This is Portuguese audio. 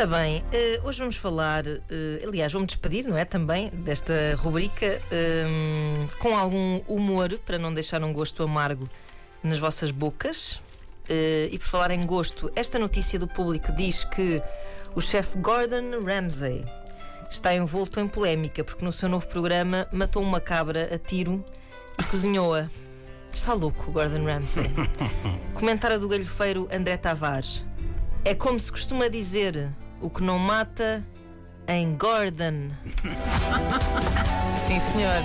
Ora bem, eh, hoje vamos falar, eh, aliás, vamos despedir, não é? Também desta rubrica ehm, com algum humor para não deixar um gosto amargo nas vossas bocas. Eh, e por falar em gosto, esta notícia do público diz que o chefe Gordon Ramsay está envolto em polémica porque no seu novo programa matou uma cabra a tiro cozinhou-a. Está louco, Gordon Ramsay. Comentário do galhofeiro André Tavares. É como se costuma dizer: o que não mata, em Gordon. Sim, senhor.